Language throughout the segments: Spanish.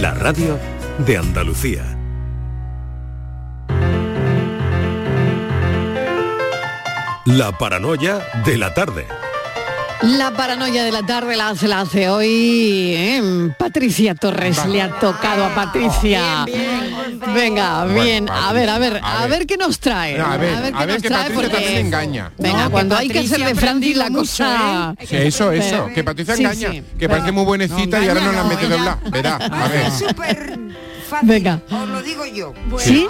la radio de Andalucía. La paranoia de la tarde. La paranoia de la tarde la hace, la hace hoy ¿eh? Patricia Torres. Le ha tocado a Patricia. Venga, bien. a ver, a ver, a ver qué nos trae. No, a ver, qué a ver nos que trae Patricia porque- también engaña. Venga, No, cuando hay que hacer de Francis la cosa. mucho, ¿eh? Sí, eso, eso, que Patricia sí, engaña, sí. que parece muy buenecita y ahora no la mete doblar. Verá, a ver. Fácil, Venga. os lo digo yo. ¿Sí?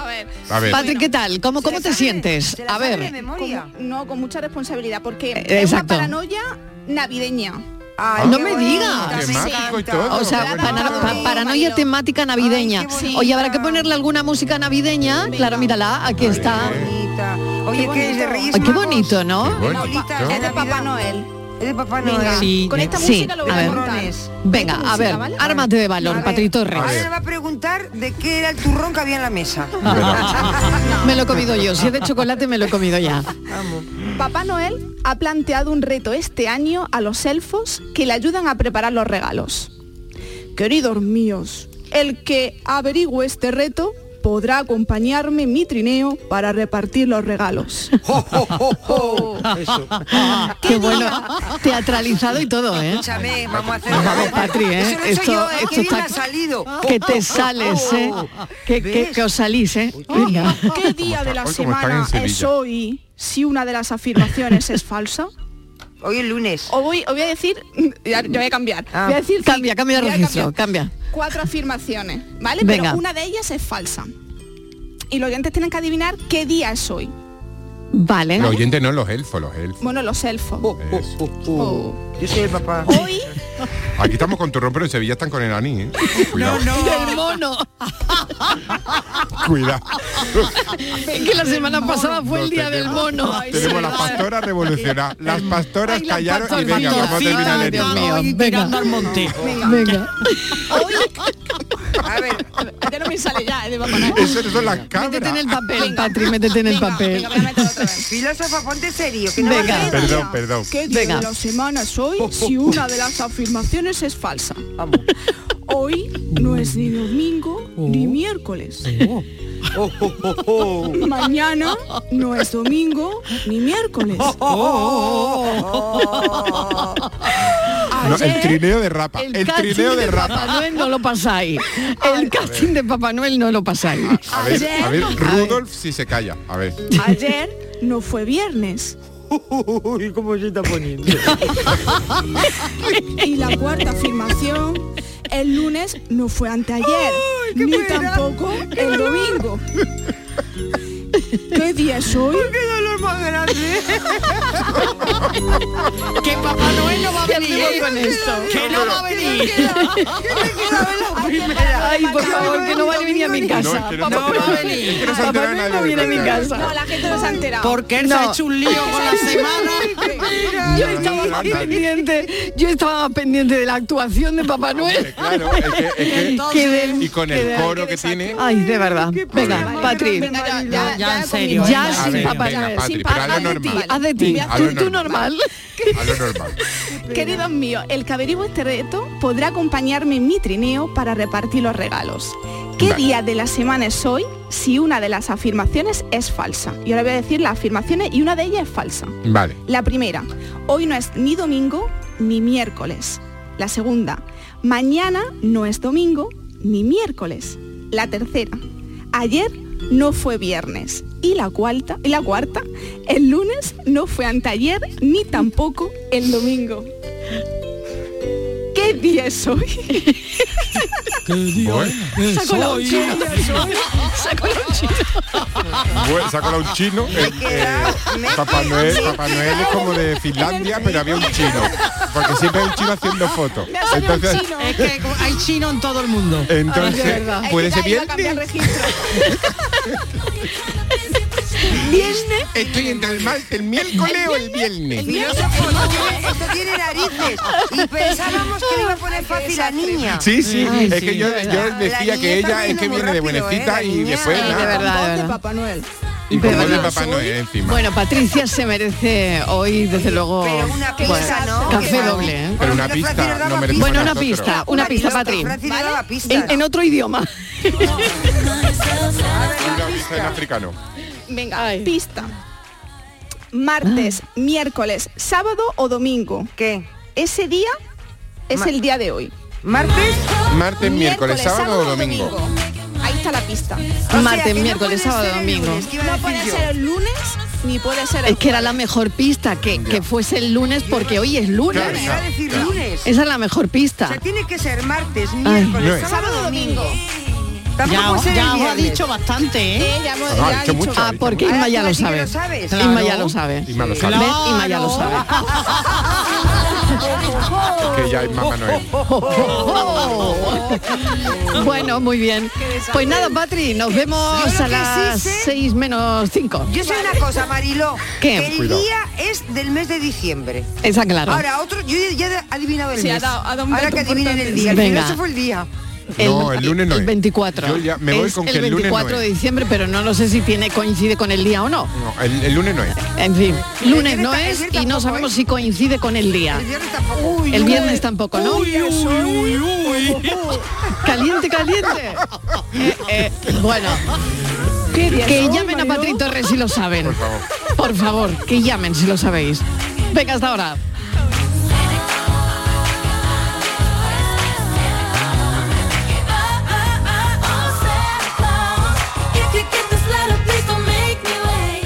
A ver. Patri, ¿qué tal? ¿Cómo, cómo te sientes? A ver. Con- no, con mucha responsabilidad, porque Eh, es una paranoia navideña. no me digas. O sea, qué pana- bonito. pa- paranoia temática navideña. Oye, habrá que ponerle alguna música navideña. Claro, mírala, aquí está. Oye, que es de Reyes Ay, qué bonito, ¿no? Es de Papá Noel. Es de Papá Venga, Noel. Sí. con esta Sí, música lo voy a a, ver. contar. Venga, a ver, ¿vale? ármate de valor, Patri Torres. Ahora me va a preguntar de qué era el turrón que había en la mesa. Me lo he comido yo. Si es de chocolate, me lo he comido ya. Papá Noel ha planteado un reto este año a los elfos que le ayudan a preparar los regalos. Queridos míos, el que averigüe este reto podrá acompañarme mi trineo para repartir los regalos. Qué bueno. Teatralizado y todo, ¿eh? Escúchame, vamos a hacer Vamos, Patri, ¿eh? Eso lo he hecho Esto, yo, ¿eh? esto Qué bien ha salido. Que te sales, ¿eh? Que, que, que os salís, ¿eh? Venga. ¿Qué día de la semana es hoy si una de las afirmaciones es falsa? Hoy es lunes. O voy, o voy a decir, ya, ya voy a cambiar. Ah. Voy a decir Cambia, cambia de voy a registro, cambia. Cuatro afirmaciones, ¿vale? Venga. Pero una de ellas es falsa. Y los oyentes tienen que adivinar qué día es hoy. Vale. Los oyentes no, los elfos, los elfos. Bueno, los elfos. Eso. Oh. Yo soy el papá. Hoy Aquí estamos con turrón, pero en Sevilla están con el aní, ¿eh? Cuidado. Del mono. Cuidado. Es que la semana pasada fue el día del mono. Tenemos las pastoras revolucionar. Las pastoras Ay, las callaron y venga, vamos a terminar el Dios. Venga. A ver, ya no me sale ya, es de. Eso son las Métete en el papel, Patri, métete en el papel. Filósofa, ponte serio. Que no Venga. Perdón, perdón. ¿Qué día Venga. de la semana es hoy si una de las afirmaciones es falsa? Hoy no es ni domingo ni miércoles. Mañana no es domingo ni miércoles. No, el trineo de rapa. El, trineo de Papá rapa. Noel no lo pasáis. El casting de Papá Noel no lo pasáis. A ver, a ver, Rudolf si se calla. A ver. Ayer no fue viernes. Uy, cómo se está poniendo. Y la cuarta afirmación, el lunes no fue anteayer, ni tampoco el domingo. ¿Qué día es hoy? ¡Qué dolor más grande! Que Papá Noel no va a venir con esto. Que no va a venir. Ay, por favor, que no va a venir a mi casa. No, va a venir. Papá Noel no viene a mi casa. No, la gente no se ha enterado. Porque él se No. ha hecho un lío con la semana. Yo estaba más pendiente, yo estaba más pendiente de la actuación de Papá Noel. Claro, y con el coro que tiene. Ay, de verdad. Venga, Patri. Ya, ya, Ya, en serio. Ya sin Papá venga, Noel. Sin pero haz lo normal. Haz de ti. Tú, normal. normal. A lo normal. Queridos míos, el averigüe este reto podrá acompañarme en mi trineo para repartir los regalos. ¿Qué Vale. día de la semana es hoy si una de las afirmaciones es falsa? Y ahora voy a decir las afirmaciones y una de ellas es falsa. Vale. La primera, hoy no es ni domingo ni miércoles. La segunda, mañana no es domingo ni miércoles. La tercera, ayer no fue viernes. Y la cuarta, y la cuarta, el lunes no fue anteayer ni tampoco el domingo. ¿Qué día es hoy? Bueno, Saco la uchina. Saco la uchina. bueno, saca un chino. eh, eh, Papá Noel, Papá Noel es como de Finlandia, pero había un chino. Porque siempre hay un chino haciendo fotos. Un Entonces, chino. Es que hay chino en todo el mundo. entonces puede ser bien. Viernes. Estoy entre el, mal, el miércoles o el viernes. Esto tiene, esto tiene narices. Y pensábamos que le iba a poner fácil a niña. Sí, sí, Ay, es sí, que yo, de yo decía que ella es que viene de rápido, buenecita ¿eh? Y después Sí, de nada. verdad, de de. Papá Noel. Y de Papá Noel encima. Bueno, Patricia se merece hoy, desde luego, Pero una pista, bueno, ¿no? café doble. ¿eh? Pero una pista, no merecemos Bueno, una pista, una pista, Patri. Pistas. En, en otro idioma. Una pista en africano. Venga, Ay. pista. Martes, miércoles, sábado o domingo. ¿Qué? Ese día es Ma- el día de hoy. ¿Martes? Martes, miércoles, sábado o domingo. Ahí está la pista. O Martes, no miércoles, puede sábado, domingo. lunes, ¿qué iba a No puede yo? ser el lunes ni puede ser el Es que era la mejor pista, que, que fuese el lunes porque hoy es lunes. Claro, decir. Esa es la mejor O pista. sea, tiene que ser martes, miércoles, No es. sábado, domingo. Tampoco Ya, ya os ha dicho bastante, ¿eh? Eh, ya hemos- Ah, ya ha ha dicho dicho- mucho. Ah, porque Ahora Inma ya lo sabe. sabes. Inma ya Claro. lo sabe. Y me lo sabe. ¿Ves? Inma ya lo sabe. Que ya es Mamá Noel. Bueno, muy bien. Pues nada, Patri, nos vemos a las sí sé- 6 menos 5. Yo sé una cosa, Mariló. ¿Qué? Que el Cuidado. día es del mes de diciembre. Esa claro. Ahora, otro, yo ya he adivinado el Sí, ha mes. dado- ha dado Ahora que adivinen el día. El Venga. primero se fue el día. No, el lunes no El es. 24. Yo ya me voy Es con que el el lunes 24 no de diciembre, pero no lo sé si tiene coincide con el día o no. No, el, el lunes no es. En fin, lunes no el es y no sabemos si coincide con el día. El viernes tampoco. El viernes tampoco, ¿no? Caliente, caliente. Eh, eh, bueno, que llamen a Patri Torres si lo saben. Por favor. Por favor, que llamen si lo sabéis. Venga, hasta ahora.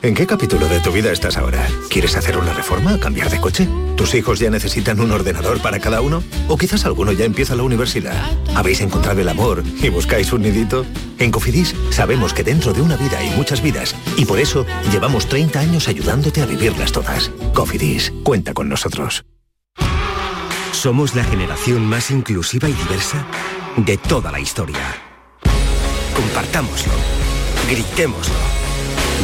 ¿En qué capítulo de tu vida estás ahora? ¿Quieres hacer una reforma? ¿Cambiar de coche? ¿Tus hijos ya necesitan un ordenador para cada uno? ¿O quizás alguno ya empieza la universidad? ¿Habéis encontrado el amor y buscáis un nidito? En Cofidis sabemos que dentro de una vida hay muchas vidas y por eso llevamos 30 años ayudándote a vivirlas todas. Cofidis, cuenta con nosotros. Somos la generación más inclusiva y diversa de toda la historia. Compartámoslo, gritémoslo,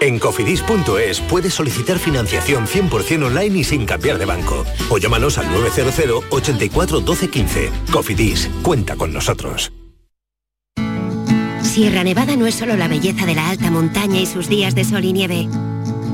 En cofidis.es puedes solicitar financiación 100% online y sin cambiar de banco. O llámanos al 900 84 12 15. Cofidis, cuenta con nosotros. Sierra Nevada no es solo la belleza de la alta montaña y sus días de sol y nieve.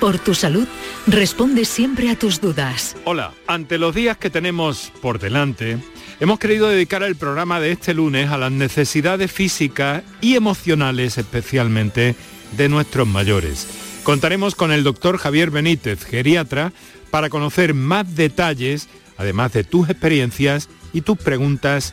por tu salud, responde siempre a tus dudas. Hola, ante los días que tenemos por delante, hemos querido dedicar el programa de este lunes a las necesidades físicas y emocionales especialmente de nuestros mayores. Contaremos con el doctor Javier Benítez, geriatra, para conocer más detalles, además de tus experiencias y tus preguntas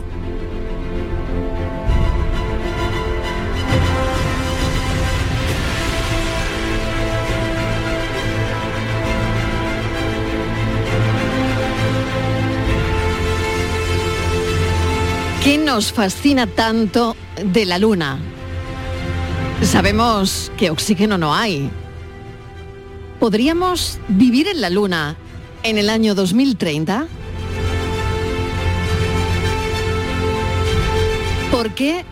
¿Qué nos fascina tanto de la Luna? Sabemos que oxígeno no hay. ¿Podríamos vivir en la Luna en el año 2030? ¿Por qué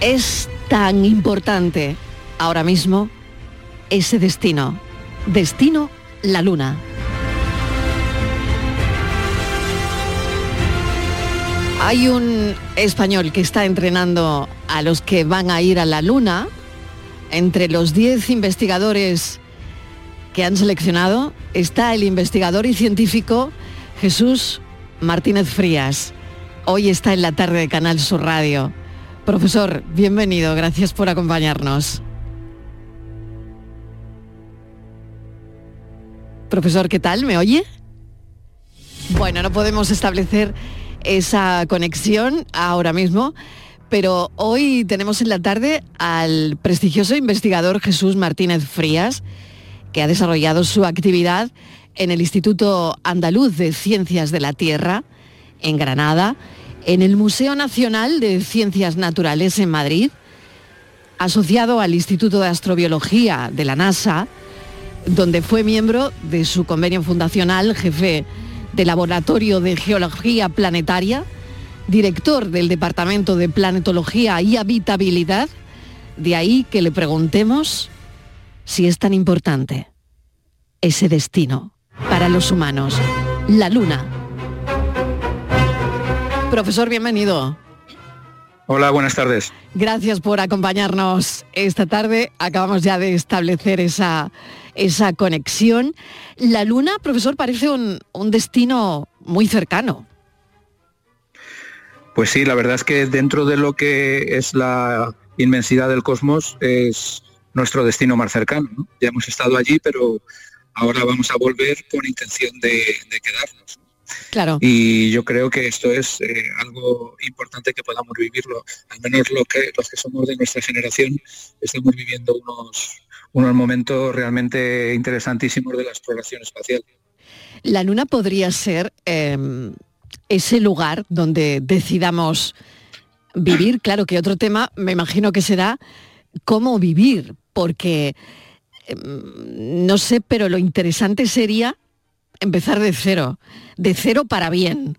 es tan importante ahora mismo ese destino? Destino la Luna. Hay un español que está entrenando a los que van a ir a la Luna. Entre los 10 investigadores que han seleccionado está el investigador y científico Jesús Martínez Frías. Hoy está en la tarde de Canal Sur Radio. Profesor, bienvenido, gracias por acompañarnos. Profesor, ¿qué tal? ¿Me oye? Bueno, no podemos establecer esa conexión ahora mismo, pero hoy tenemos en la tarde al prestigioso investigador Jesús Martínez Frías, que ha desarrollado su actividad en el Instituto Andaluz de Ciencias de la Tierra, en Granada, en el Museo Nacional de Ciencias Naturales en Madrid, asociado al Instituto de Astrobiología de la NASA, donde fue miembro de su convenio fundacional, jefe de Laboratorio de Geología Planetaria, director del Departamento de Planetología y Habitabilidad, de ahí que le preguntemos si es tan importante ese destino para los humanos, la Luna. Profesor, bienvenido. Hola, buenas tardes. Gracias por acompañarnos esta tarde. Acabamos ya de establecer esa, esa conexión. La Luna, profesor, parece un, un destino muy cercano. Pues sí, la verdad es que dentro de lo que es la inmensidad del cosmos es nuestro destino más cercano. ¿no? Ya hemos estado allí, pero ahora vamos a volver con intención de, de quedarnos. Claro. Y yo creo que esto es eh, algo importante que podamos vivirlo. Al menos lo que, los que somos de nuestra generación estamos viviendo unos, unos momentos realmente interesantísimos de la exploración espacial. La Luna podría ser eh, ese lugar donde decidamos vivir. Claro que otro tema, me imagino que será cómo vivir, porque eh, no sé, pero lo interesante sería empezar de cero, de cero para bien.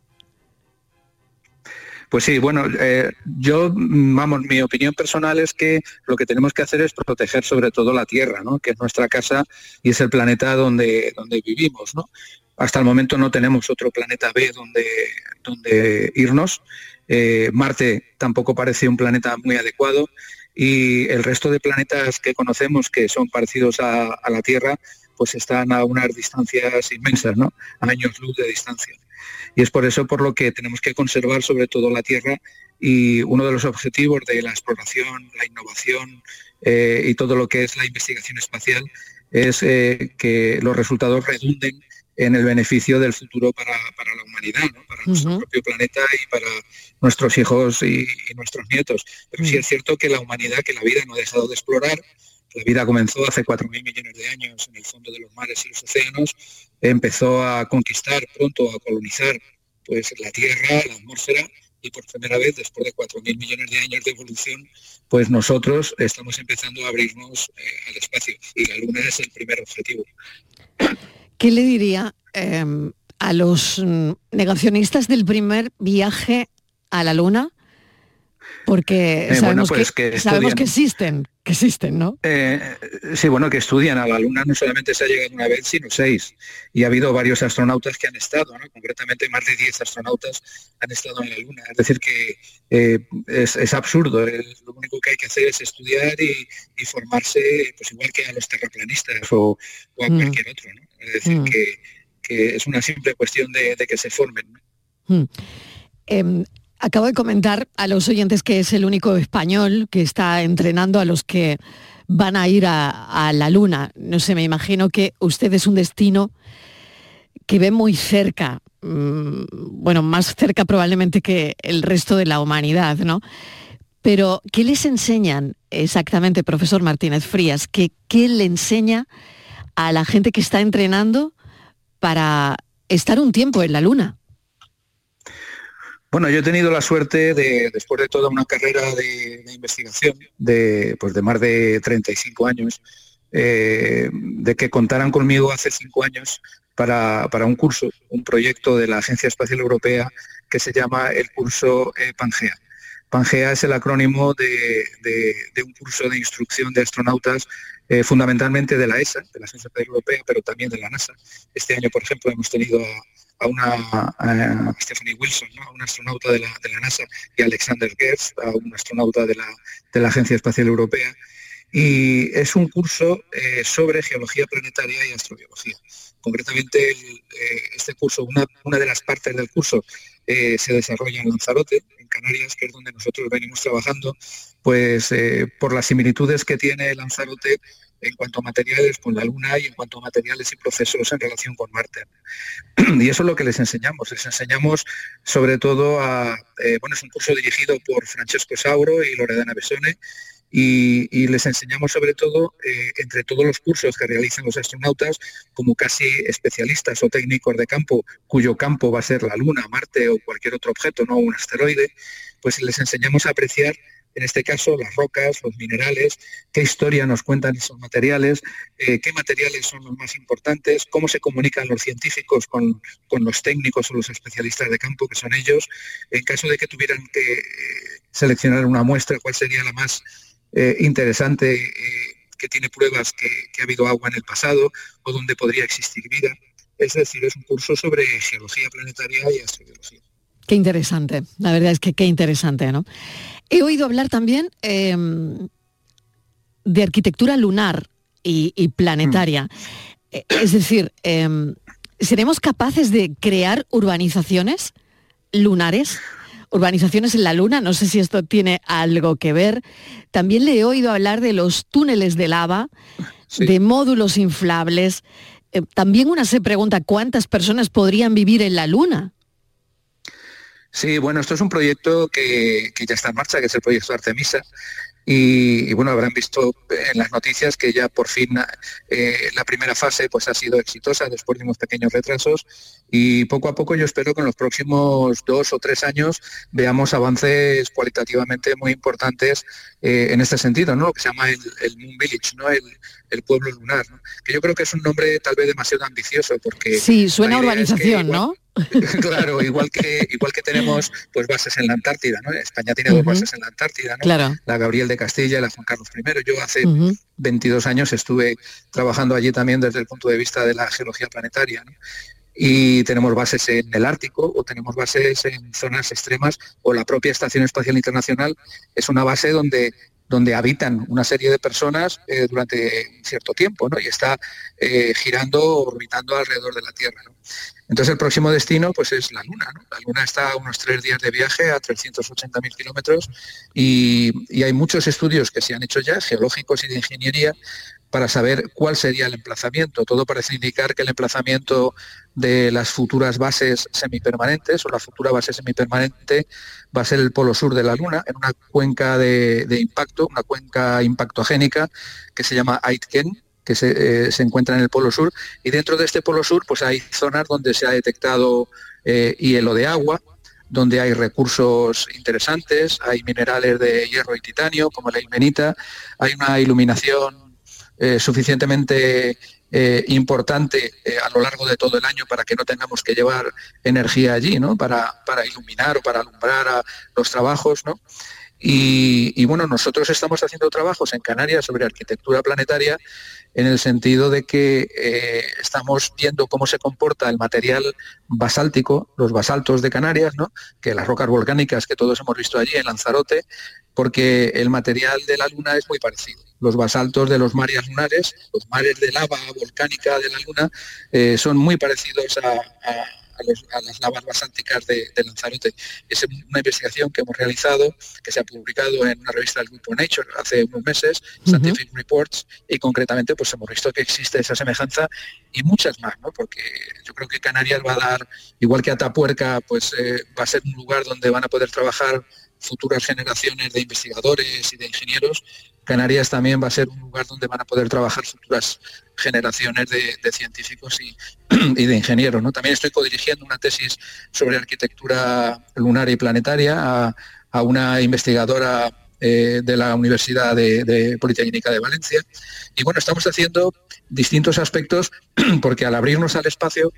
Pues sí, bueno, eh, yo, vamos, mi opinión personal es que lo que tenemos que hacer es proteger sobre todo la Tierra, ¿no? que es nuestra casa y es el planeta donde, donde vivimos. ¿no? Hasta el momento no tenemos otro planeta B donde, donde irnos. Eh, Marte tampoco parece un planeta muy adecuado y el resto de planetas que conocemos que son parecidos a, la Tierra, pues están a unas distancias inmensas, ¿no? Años luz de distancia. Y es por eso por lo que tenemos que conservar sobre todo la Tierra y uno de los objetivos de la exploración, la innovación eh, y todo lo que es la investigación espacial es eh, que los resultados redunden en el beneficio del futuro para, la humanidad, para nuestro propio planeta y para nuestros hijos y, nuestros nietos. Pero sí es cierto que la humanidad, que la vida no ha dejado de explorar, la vida comenzó hace 4.000 millones de años en el fondo de los mares y los océanos, empezó a conquistar pronto, a colonizar pues, la Tierra, la atmósfera, y por primera vez, después de 4.000 millones de años de evolución, pues nosotros estamos empezando a abrirnos eh, al espacio y la Luna es el primer objetivo. ¿Qué le diría em, a los mm, negacionistas del primer viaje a la Luna? Porque eh, sabemos, pues que, sabemos que existen, que existen, ¿no? Eh, sí, bueno, que estudian a la Luna no solamente se ha llegado una vez, sino seis. Y ha habido varios astronautas que han estado, ¿no? concretamente más de diez astronautas han estado en la Luna. Es decir, que eh, es, absurdo. lo único que hay que hacer es estudiar y, formarse, pues igual que a los terraplanistas o, a mm. cualquier otro. ¿no? Es decir, mm. que, es una simple cuestión de, que se formen. Mm. Em, acabo de comentar a los oyentes que es el único español que está entrenando a los que van a ir a, la Luna. No sé, me imagino que usted es un destino que ve muy cerca, mm, bueno, más cerca probablemente que el resto de la humanidad, ¿no? Pero, ¿qué les enseñan exactamente, profesor Martínez Frías? ¿Qué, qué le enseña a la gente que está entrenando para estar un tiempo en la Luna? Bueno, yo he tenido la suerte de, después de toda una carrera de, investigación de, pues de más de 35 años, eh, de que contaran conmigo hace cinco años para, un curso, un proyecto de la Agencia Espacial Europea que se llama el curso eh, Pangea. Pangea es el acrónimo de, un curso de instrucción de astronautas eh, fundamentalmente de la ESA, de la Agencia Espacial Europea, pero también de la NASA. Este año, por ejemplo, hemos tenido a, a una Stephanie Wilson, a un astronauta de la, NASA, y Alexander Gertz, a un astronauta de la, Agencia Espacial Europea. Y es un curso eh, sobre geología planetaria y astrobiología. Concretamente, eh, este curso, una, una, de las partes del curso eh, se desarrolla en Lanzarote, en Canarias, que es donde nosotros venimos trabajando, pues por las similitudes que tiene Lanzarote en cuanto a materiales con la Luna y en cuanto a materiales y procesos en relación con Marte. Y eso es lo que les enseñamos. Les enseñamos sobre todo a, eh, bueno, es un curso dirigido por Francesco Sauro y Loredana Besone, y, les enseñamos sobre todo, eh, entre todos los cursos que realizan los astronautas, como casi especialistas o técnicos de campo, cuyo campo va a ser la Luna, Marte o cualquier otro objeto, no un asteroide, pues les enseñamos a apreciar en este caso las rocas, los minerales, qué historia nos cuentan esos materiales, eh, qué materiales son los más importantes, cómo se comunican los científicos con, los técnicos o los especialistas de campo, que son ellos. En caso de que tuvieran que eh, seleccionar una muestra, cuál sería la más eh, interesante, que tiene pruebas que, que ha habido agua en el pasado o donde podría existir vida. Es decir, es un curso sobre geología planetaria y astrobiología. Qué interesante, la verdad es que qué interesante, ¿no? He oído hablar también em, de arquitectura lunar y, planetaria. Mm. Eh, es decir, em, ¿seremos capaces de crear urbanizaciones lunares? Urbanizaciones en la Luna, no sé si esto tiene algo que ver. También le he oído hablar de los túneles de lava, de módulos inflables. Eh, también una se pregunta cuántas personas podrían vivir en la Luna. Sí, bueno, esto es un proyecto que, ya está en marcha, que es el proyecto Artemisa. Y, bueno, habrán visto en las noticias que ya por fin eh, la primera fase pues, ha sido exitosa después de unos pequeños retrasos y poco a poco yo espero que en los próximos dos o tres años veamos avances cualitativamente muy importantes eh, en este sentido, ¿no? lo que se llama el, Moon Village, ¿no? el, pueblo lunar, que yo creo que es un nombre tal vez demasiado ambicioso porque... Sí, suena urbanización, ¿no? claro, igual que igual que tenemos pues bases en la Antártida, ¿no? España tiene dos bases en la Antártida, ¿no? La Gabriel de Castilla y la Juan Carlos I. Yo hace 22 años estuve trabajando allí también desde el punto de vista de la geología planetaria. y tenemos bases en el Ártico o tenemos bases en zonas extremas o la propia Estación Espacial Internacional es una base donde donde habitan una serie de personas eh, durante un cierto tiempo, ¿no? Y está eh, girando, orbitando alrededor de la Tierra. Entonces el próximo destino pues es la Luna. La Luna está a unos tres días de viaje a 380.000 kilómetros y, y hay muchos estudios que se han hecho ya, geológicos y de ingeniería, para saber cuál sería el emplazamiento. Todo parece indicar que el emplazamiento de las futuras bases semipermanentes o la futura base semipermanente va a ser el polo sur de la Luna, en una cuenca de, impacto, una cuenca impactogénica que se llama Aitken, que eh, se, encuentra en el polo sur. Y dentro de este polo sur pues hay zonas donde se ha detectado eh, hielo de agua, donde hay recursos interesantes, hay minerales de hierro y titanio, como la ilmenita, hay una iluminación eh, suficientemente importante a lo largo de todo el año para que no tengamos que llevar energía allí, ¿no? Para, para iluminar o para alumbrar a los trabajos, ¿no? Y, bueno, nosotros estamos haciendo trabajos en Canarias sobre arquitectura planetaria en el sentido de que estamos viendo cómo se comporta el material basáltico, los basaltos de Canarias, ¿no? que las rocas volcánicas que todos hemos visto allí en Lanzarote, porque el material de la Luna es muy parecido los basaltos de los mares lunares, los mares de lava volcánica de la Luna, eh, son muy parecidos a, las lavas basálticas de, Lanzarote. Es una investigación que hemos realizado, que se ha publicado en una revista del grupo Nature hace unos meses, Scientific Reports, y concretamente pues hemos visto que existe esa semejanza y muchas más, ¿no? porque yo creo que Canarias va a dar, igual que Atapuerca, pues eh, va a ser un lugar donde van a poder trabajar futuras generaciones de investigadores y de ingenieros Canarias también va a ser un lugar donde van a poder trabajar futuras generaciones de, científicos y, de ingenieros. ¿no? También estoy codirigiendo una tesis sobre arquitectura lunar y planetaria a, una investigadora eh, de la Universidad de, Politécnica de Valencia. Y bueno, estamos haciendo distintos aspectos porque al abrirnos al espacio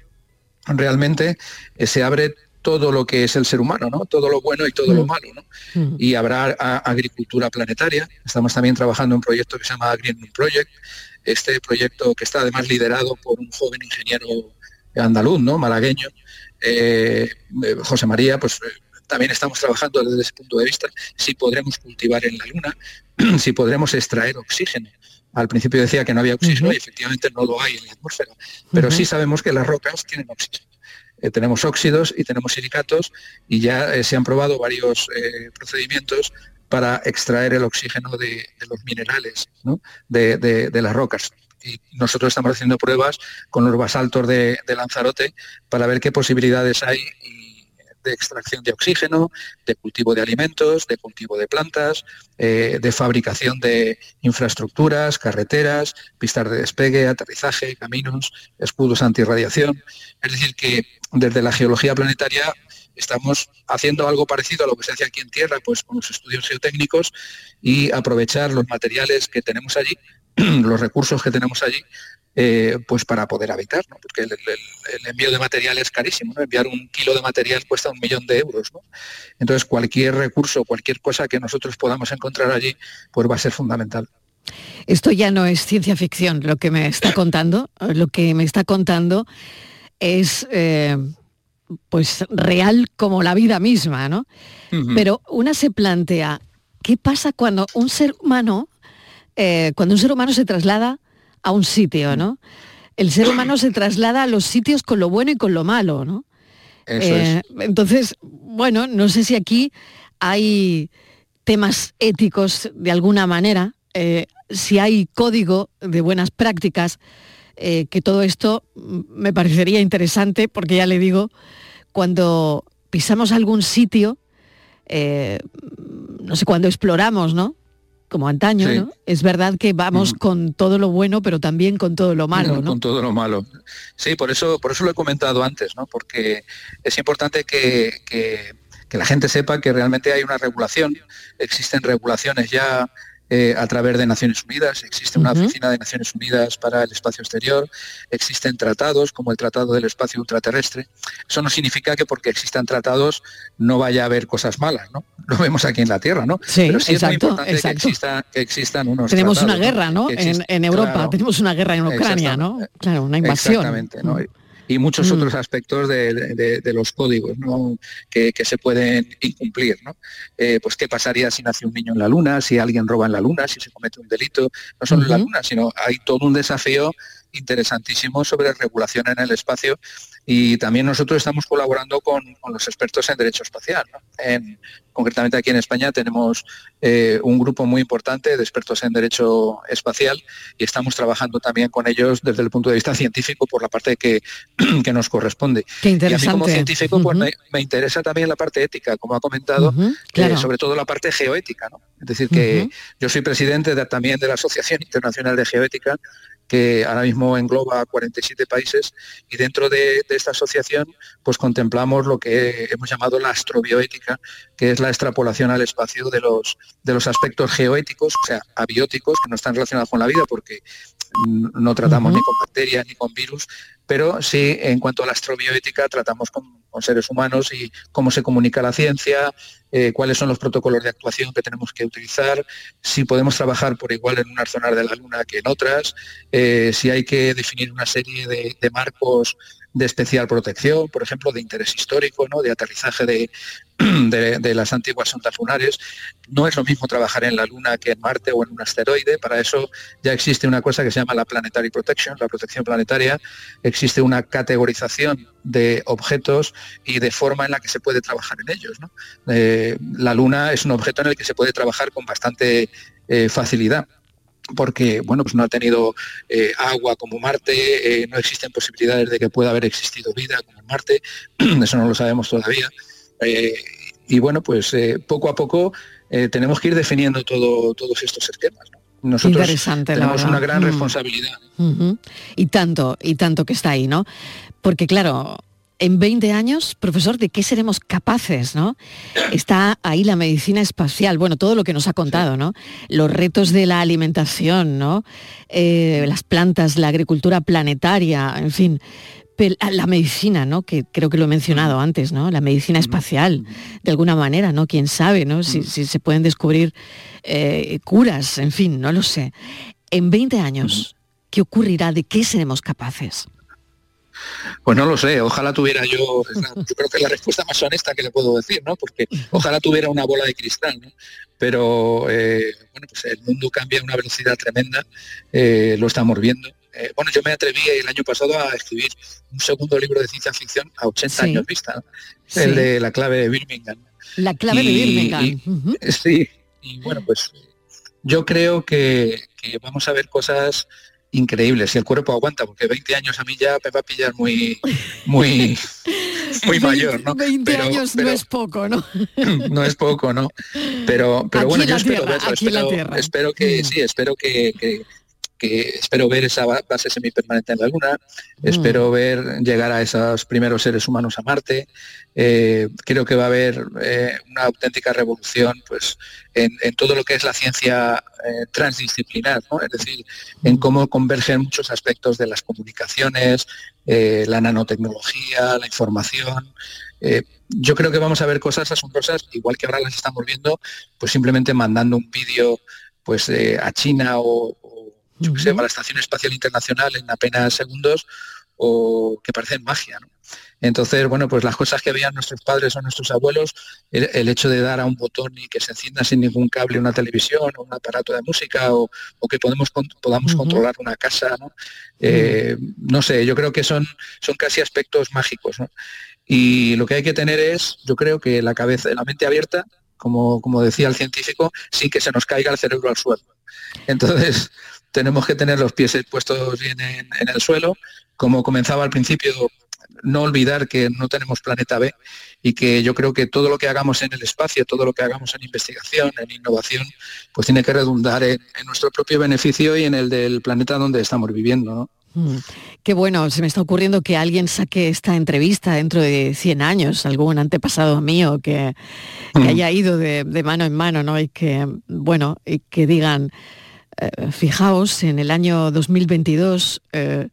realmente eh, se abre todo lo que es el ser humano, ¿no? Todo lo bueno y todo lo mm. malo, ¿no? Mm. Y habrá agricultura planetaria. Estamos también trabajando en un proyecto que se llama Green Moon Project. Este proyecto que está además liderado por un joven ingeniero andaluz, ¿no? Malagueño, eh, eh, José María, pues eh, también estamos trabajando desde ese punto de vista si podremos cultivar en la Luna, si podremos extraer oxígeno. Al principio decía que no había oxígeno y efectivamente no lo hay en la atmósfera, pero sí sabemos que las rocas tienen oxígeno. Eh, tenemos óxidos y tenemos silicatos y ya eh, se han probado varios eh, procedimientos para extraer el oxígeno de, los minerales, de, las rocas. Y nosotros estamos haciendo pruebas con los basaltos de, Lanzarote para ver qué posibilidades hay de extracción de oxígeno, de cultivo de alimentos, de cultivo de plantas, eh, de fabricación de infraestructuras, carreteras, pistas de despegue, aterrizaje, caminos, escudos antirradiación. Es decir, que desde la geología planetaria estamos haciendo algo parecido a lo que se hace aquí en Tierra, pues con los estudios geotécnicos y aprovechar los materiales que tenemos allí, los recursos que tenemos allí eh, pues para poder habitar, porque el, envío de material es carísimo, enviar un kilo de material cuesta un millón de euros. Entonces cualquier recurso, cualquier cosa que nosotros podamos encontrar allí, pues va a ser fundamental. Esto ya no es ciencia ficción, lo que me está contando, lo que me está contando es eh, pues real como la vida misma, ¿no? Pero una se plantea, ¿qué pasa cuando un ser humano, eh, cuando un ser humano se traslada a un sitio, ¿no? El ser humano se traslada a los sitios con lo bueno y con lo malo, ¿no? Eh, entonces, bueno, no sé si aquí hay temas éticos de alguna manera, eh, si hay código de buenas prácticas, eh, que todo esto me parecería interesante, porque ya le digo, cuando pisamos algún sitio, no sé, cuando exploramos, ¿no? Como antaño, ¿no? Es verdad que vamos con todo lo bueno, pero también con todo lo malo, ¿no? Con todo lo malo. Sí, por eso, por eso lo he comentado antes, ¿no? Porque es importante que, que, que la gente sepa que realmente hay una regulación, existen regulaciones ya eh, a través de Naciones Unidas. Existe una oficina de Naciones Unidas para el espacio exterior, existen tratados como el Tratado del Espacio Ultraterrestre. Eso no significa que porque existan tratados no vaya a haber cosas malas, ¿no? Lo vemos aquí en la Tierra, ¿no? Sí, Pero sí es muy importante Que, existan unos Tenemos una guerra, ¿no? en, Europa, tenemos una guerra en Ucrania, ¿no? Claro, una invasión. Exactamente, ¿no? Y muchos Mm. otros aspectos de, de- de los códigos ¿no? que, que se pueden incumplir. ¿no? Eh, pues qué pasaría si nace un niño en la Luna, si alguien roba en la Luna, si se comete un delito, no solo en la. Luna, sino hay todo un desafío interesantísimo sobre regulación en el espacio y también nosotros estamos colaborando con, con los expertos en derecho espacial. ¿no? En- concretamente aquí en España tenemos eh, un grupo muy importante de expertos en derecho espacial y estamos trabajando también con ellos desde el punto de vista científico por la parte que, que nos corresponde. Qué Y a mí como interesante. científico pues, me, me interesa también la parte ética, como ha comentado, eh, claro. sobre todo la parte geoética. ¿no? Es decir, que yo soy presidente de- también de la Asociación Internacional de Geoética, que ahora mismo engloba 47 países y dentro de, de esta asociación pues contemplamos lo que hemos llamado la astrobioética, que es la extrapolación al espacio de los, de los aspectos geoéticos, o sea, abióticos, que no están relacionados con la vida porque no tratamos ni con bacterias ni con virus, pero sí en cuanto a la astrobioética tratamos con, seres humanos y cómo se comunica la ciencia, eh, cuáles son los protocolos de actuación que tenemos que utilizar, si podemos trabajar por igual en unas zonas de la Luna que en otras, eh, si hay que definir una serie de, de marcos de especial protección, por ejemplo, de interés histórico, ¿no? de aterrizaje de, de- las antiguas ondas lunares. No es lo mismo trabajar en la Luna que en Marte o en un asteroide. Para eso ya existe una cosa que se llama la Planetary Protection, la protección planetaria. Existe una categorización de objetos y de forma en la que se puede trabajar en ellos. Eh, la Luna es un objeto en el que se puede trabajar con bastante eh, facilidad porque bueno pues no ha tenido eh, agua como Marte, no existen posibilidades de que pueda haber existido vida como en Marte, eso no lo sabemos todavía. Eh, y bueno, pues eh, poco a poco eh, tenemos que ir definiendo todo, todos estos esquemas. ¿no? Nosotros Interesante, tenemos una gran Mm. responsabilidad. Y tanto, y tanto que está ahí, ¿no? Porque claro, en 20 años, profesor, ¿de qué seremos capaces, no? Está ahí la medicina espacial, bueno, todo lo que nos ha contado, ¿no? Los retos de la alimentación, ¿no? Eh, las plantas, la agricultura planetaria, en fin. La medicina, ¿no? Que creo que lo he mencionado antes, ¿no? La medicina espacial, de alguna manera, ¿no? Quién sabe, ¿no? Si, si se pueden descubrir eh, curas, en fin, no lo sé. En 20 años, ¿qué ocurrirá? ¿De qué seremos capaces? Pues no lo sé, ojalá tuviera yo, yo creo que es la respuesta más honesta que le puedo decir, ¿no? Porque ojalá tuviera una bola de cristal, ¿no? Pero eh, bueno, pues el mundo cambia a una velocidad tremenda, eh, lo estamos viendo. Eh, bueno, yo me atreví el año pasado a escribir un segundo libro de ciencia ficción a 80 Sí. años vista, ¿no? Sí. el de la clave de Birmingham. La clave de Birmingham. y-. Sí, y bueno, pues yo creo que, que vamos a ver cosas increíbles si el cuerpo aguanta, porque 20 años a mí ya me va a pillar muy, muy, muy mayor, ¿no? 20 Pero- años pero no es poco, ¿no? no es poco, ¿no? Pero, pero Aquí bueno, en yo espero Tierra, verlo, espero. Mm. espero que sí, espero que, que- que espero ver esa ba- base semipermanente en la Luna, Mm. espero ver llegar a esos primeros seres humanos a Marte. Eh, creo que va a haber eh, una auténtica revolución, pues, en, en todo lo que es la ciencia eh, transdisciplinar, ¿no? Es decir, Mm. en cómo convergen muchos aspectos de las comunicaciones, la nanotecnología, la información. Eh, yo creo que vamos a ver cosas asombrosas, igual que ahora las estamos viendo, pues simplemente mandando un vídeo pues eh, a China o, yo qué sé, a la Estación Espacial Internacional en apenas segundos o que parecen magia. ¿no? Entonces, bueno, pues las cosas que veían nuestros padres o nuestros abuelos, el, el hecho de dar a un botón y que se encienda sin ningún cable una televisión o un aparato de música o, o que podemos, podamos controlar una casa, ¿no? Eh, no sé, yo creo que son, son casi aspectos mágicos. ¿no? Y lo que hay que tener es, yo creo que la cabeza, la mente abierta, como, como decía el científico, sin que se nos caiga el cerebro al suelo. Entonces, tenemos que tener los pies puestos bien en, en el suelo. Como comenzaba al principio, no olvidar que no tenemos planeta B y que yo creo que todo lo que hagamos en el espacio, todo lo que hagamos en investigación, en innovación, pues tiene que redundar en, en nuestro propio beneficio y en el del planeta donde estamos viviendo. ¿no? Mm, Qué bueno, se me está ocurriendo que alguien saque esta entrevista dentro de 100 años, algún antepasado mío que, que Mm. haya ido de, de mano en mano, ¿no? Y que, bueno, y que digan, eh, fijaos, en el año 2022 eh,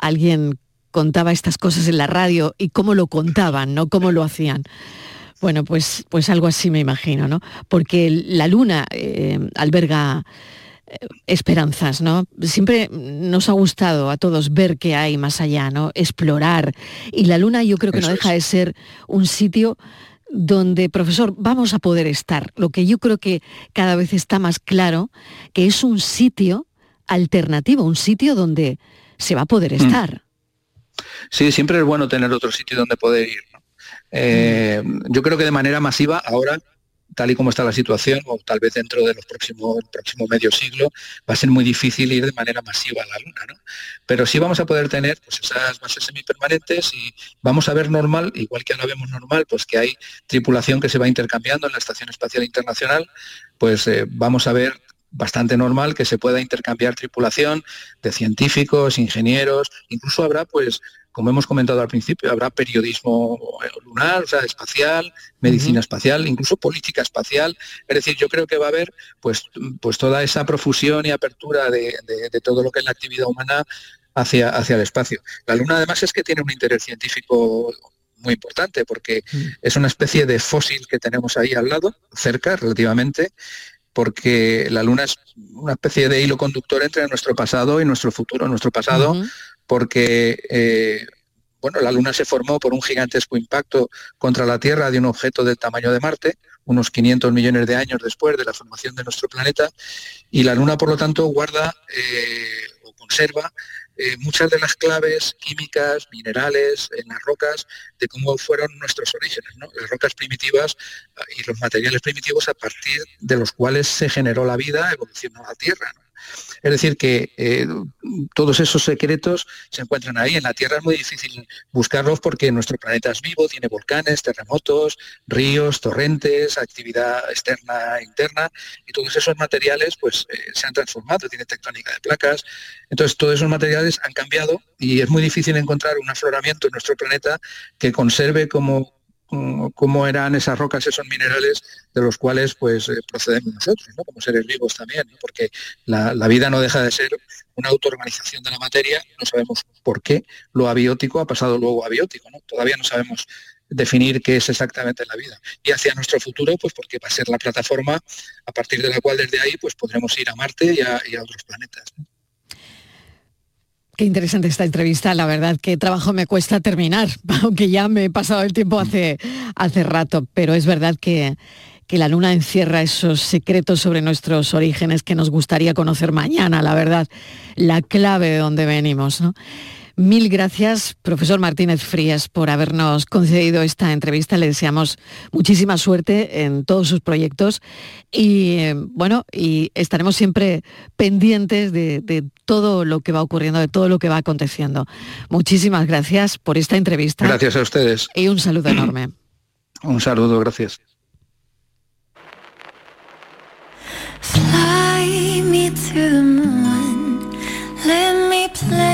alguien contaba estas cosas en la radio y cómo lo contaban, ¿no? Cómo lo hacían. Bueno, pues, pues algo así me imagino, ¿no? Porque la luna eh, alberga esperanzas, ¿no? Siempre nos ha gustado a todos ver qué hay más allá, ¿no? Explorar. Y la luna yo creo que no deja de ser un sitio donde, profesor, vamos a poder estar. Lo que yo creo que cada vez está más claro, que es un sitio alternativo, un sitio donde se va a poder mm. estar. Sí, siempre es bueno tener otro sitio donde poder ir. Eh, yo creo que de manera masiva ahora tal y como está la situación, o tal vez dentro de los próximos, el próximo medio siglo, va a ser muy difícil ir de manera masiva a la Luna. ¿no? Pero sí vamos a poder tener pues, esas bases semipermanentes y vamos a ver normal, igual que ahora vemos normal, pues que hay tripulación que se va intercambiando en la Estación Espacial Internacional, pues eh, vamos a ver bastante normal que se pueda intercambiar tripulación de científicos, ingenieros, incluso habrá pues como hemos comentado al principio, habrá periodismo lunar, o sea, espacial, medicina espacial, incluso política espacial. Es decir, yo creo que va a haber pues, pues toda esa profusión y apertura de, todo lo que es la actividad humana hacia, hacia el espacio. La Luna además es que tiene un interés científico muy importante porque mm. es una especie de fósil que tenemos ahí al lado, cerca relativamente, porque la Luna es una especie de hilo conductor entre nuestro pasado y nuestro futuro. Nuestro pasado porque eh, bueno, la Luna se formó por un gigantesco impacto contra la Tierra de un objeto del tamaño de Marte, unos 500 millones de años después de la formación de nuestro planeta, y la Luna, por lo tanto, guarda eh, o conserva eh, muchas de las claves químicas, minerales, en las rocas, de cómo fueron nuestros orígenes, las rocas primitivas ah, y los materiales primitivos a partir de los cuales se generó la vida, evolucionó la Tierra. Es decir, que eh, todos esos secretos se encuentran ahí. En la Tierra es muy difícil buscarlos porque nuestro planeta es vivo, tiene volcanes, terremotos, ríos, torrentes, actividad externa e interna, y todos esos materiales pues, eh, se han transformado, tiene tectónica de placas. Entonces, todos esos materiales han cambiado y es muy difícil encontrar un afloramiento en nuestro planeta que conserve como cómo eran esas rocas, esos minerales de los cuales pues eh, procedemos nosotros, como seres vivos también, porque la, vida no deja de ser una autoorganización de la materia, no sabemos por qué lo abiótico ha pasado luego a biótico, ¿no? todavía no sabemos definir qué es exactamente la vida. Y hacia nuestro futuro, pues porque va a ser la plataforma a partir de la cual desde ahí pues podremos ir a Marte y a, otros planetas. Qué interesante esta entrevista, la verdad que trabajo me cuesta terminar, aunque ya me he pasado el tiempo hace, hace rato, pero es verdad que, que la luna encierra esos secretos sobre nuestros orígenes que nos gustaría conocer mañana, la verdad, la clave de dónde venimos. ¿no? Mil gracias, profesor Martínez Frías, por habernos concedido esta entrevista. Le deseamos muchísima suerte en todos sus proyectos y eh, bueno, y estaremos siempre pendientes de, todo lo que va ocurriendo, de todo lo que va aconteciendo. Muchísimas gracias por esta entrevista. Gracias a ustedes. Y un saludo enorme. un saludo, gracias. the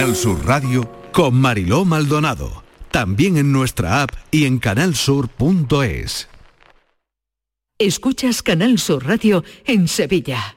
Canal Sur Radio con Mariló Maldonado. También en nuestra app y en canalsur.es. Escuchas Canal Sur Radio en Sevilla.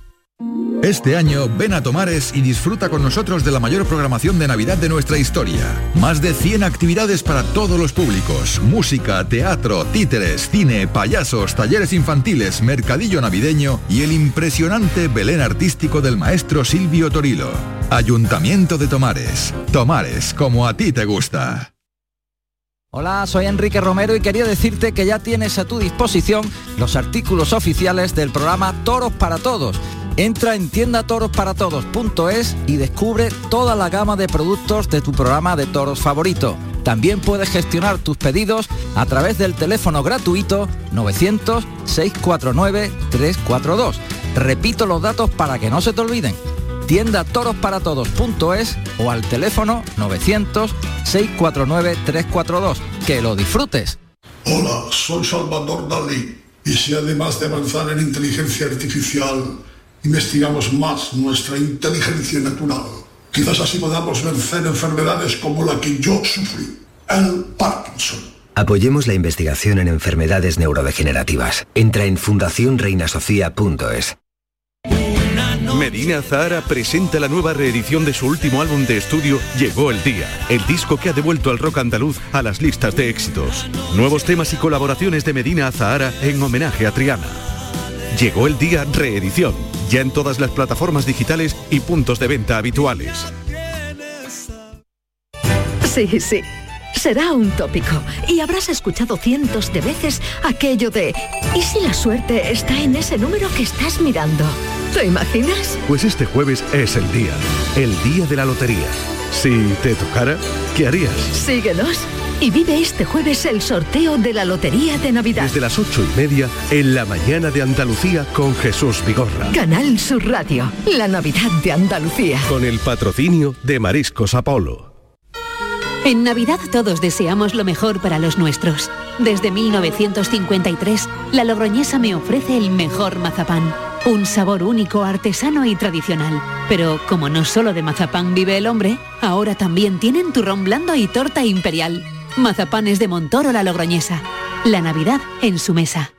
Este año ven a Tomares y disfruta con nosotros de la mayor programación de Navidad de nuestra historia. Más de 100 actividades para todos los públicos. Música, teatro, títeres, cine, payasos, talleres infantiles, mercadillo navideño y el impresionante Belén artístico del maestro Silvio Torilo. Ayuntamiento de Tomares. Tomares, como a ti te gusta. Hola, soy Enrique Romero y quería decirte que ya tienes a tu disposición los artículos oficiales del programa Toros para Todos. Entra en tiendatorosparatodos.es y descubre toda la gama de productos de tu programa de toros favorito. También puedes gestionar tus pedidos a través del teléfono gratuito 900-649-342. Repito los datos para que no se te olviden. tiendatorosparatodos.es o al teléfono 900-649-342. Que lo disfrutes. Hola, soy Salvador Dalí. Y si además de avanzar en inteligencia artificial, investigamos más nuestra inteligencia natural, quizás así podamos vencer enfermedades como la que yo sufrí, el Parkinson. Apoyemos la investigación en enfermedades neurodegenerativas. Entra en fundacionreinasofía.es. Medina Zahara presenta la nueva reedición de su último álbum de estudio Llegó el Día, el disco que ha devuelto al rock andaluz a las listas de éxitos. Nuevos temas y colaboraciones de Medina Zahara en homenaje a Triana. Llegó el Día reedición, ya en todas las plataformas digitales y puntos de venta habituales. Sí, sí. Será un tópico y habrás escuchado cientos de veces aquello de ¿y si la suerte está en ese número que estás mirando? ¿Te imaginas? Pues este jueves es el día, el día de la lotería. Si te tocara, ¿qué harías? Síguenos y vive este jueves el sorteo de la Lotería de Navidad. Desde las ocho y media en la mañana de Andalucía con Jesús Vigorra. Canal Sur Radio, la Navidad de Andalucía. Con el patrocinio de Mariscos Apolo. En Navidad todos deseamos lo mejor para los nuestros. Desde 1953, la Logroñesa me ofrece el mejor mazapán. Un sabor único, artesano y tradicional. Pero como no solo de mazapán vive el hombre, ahora también tienen turrón blando y torta imperial. Mazapanes de Montoro la Logroñesa. La Navidad en su mesa.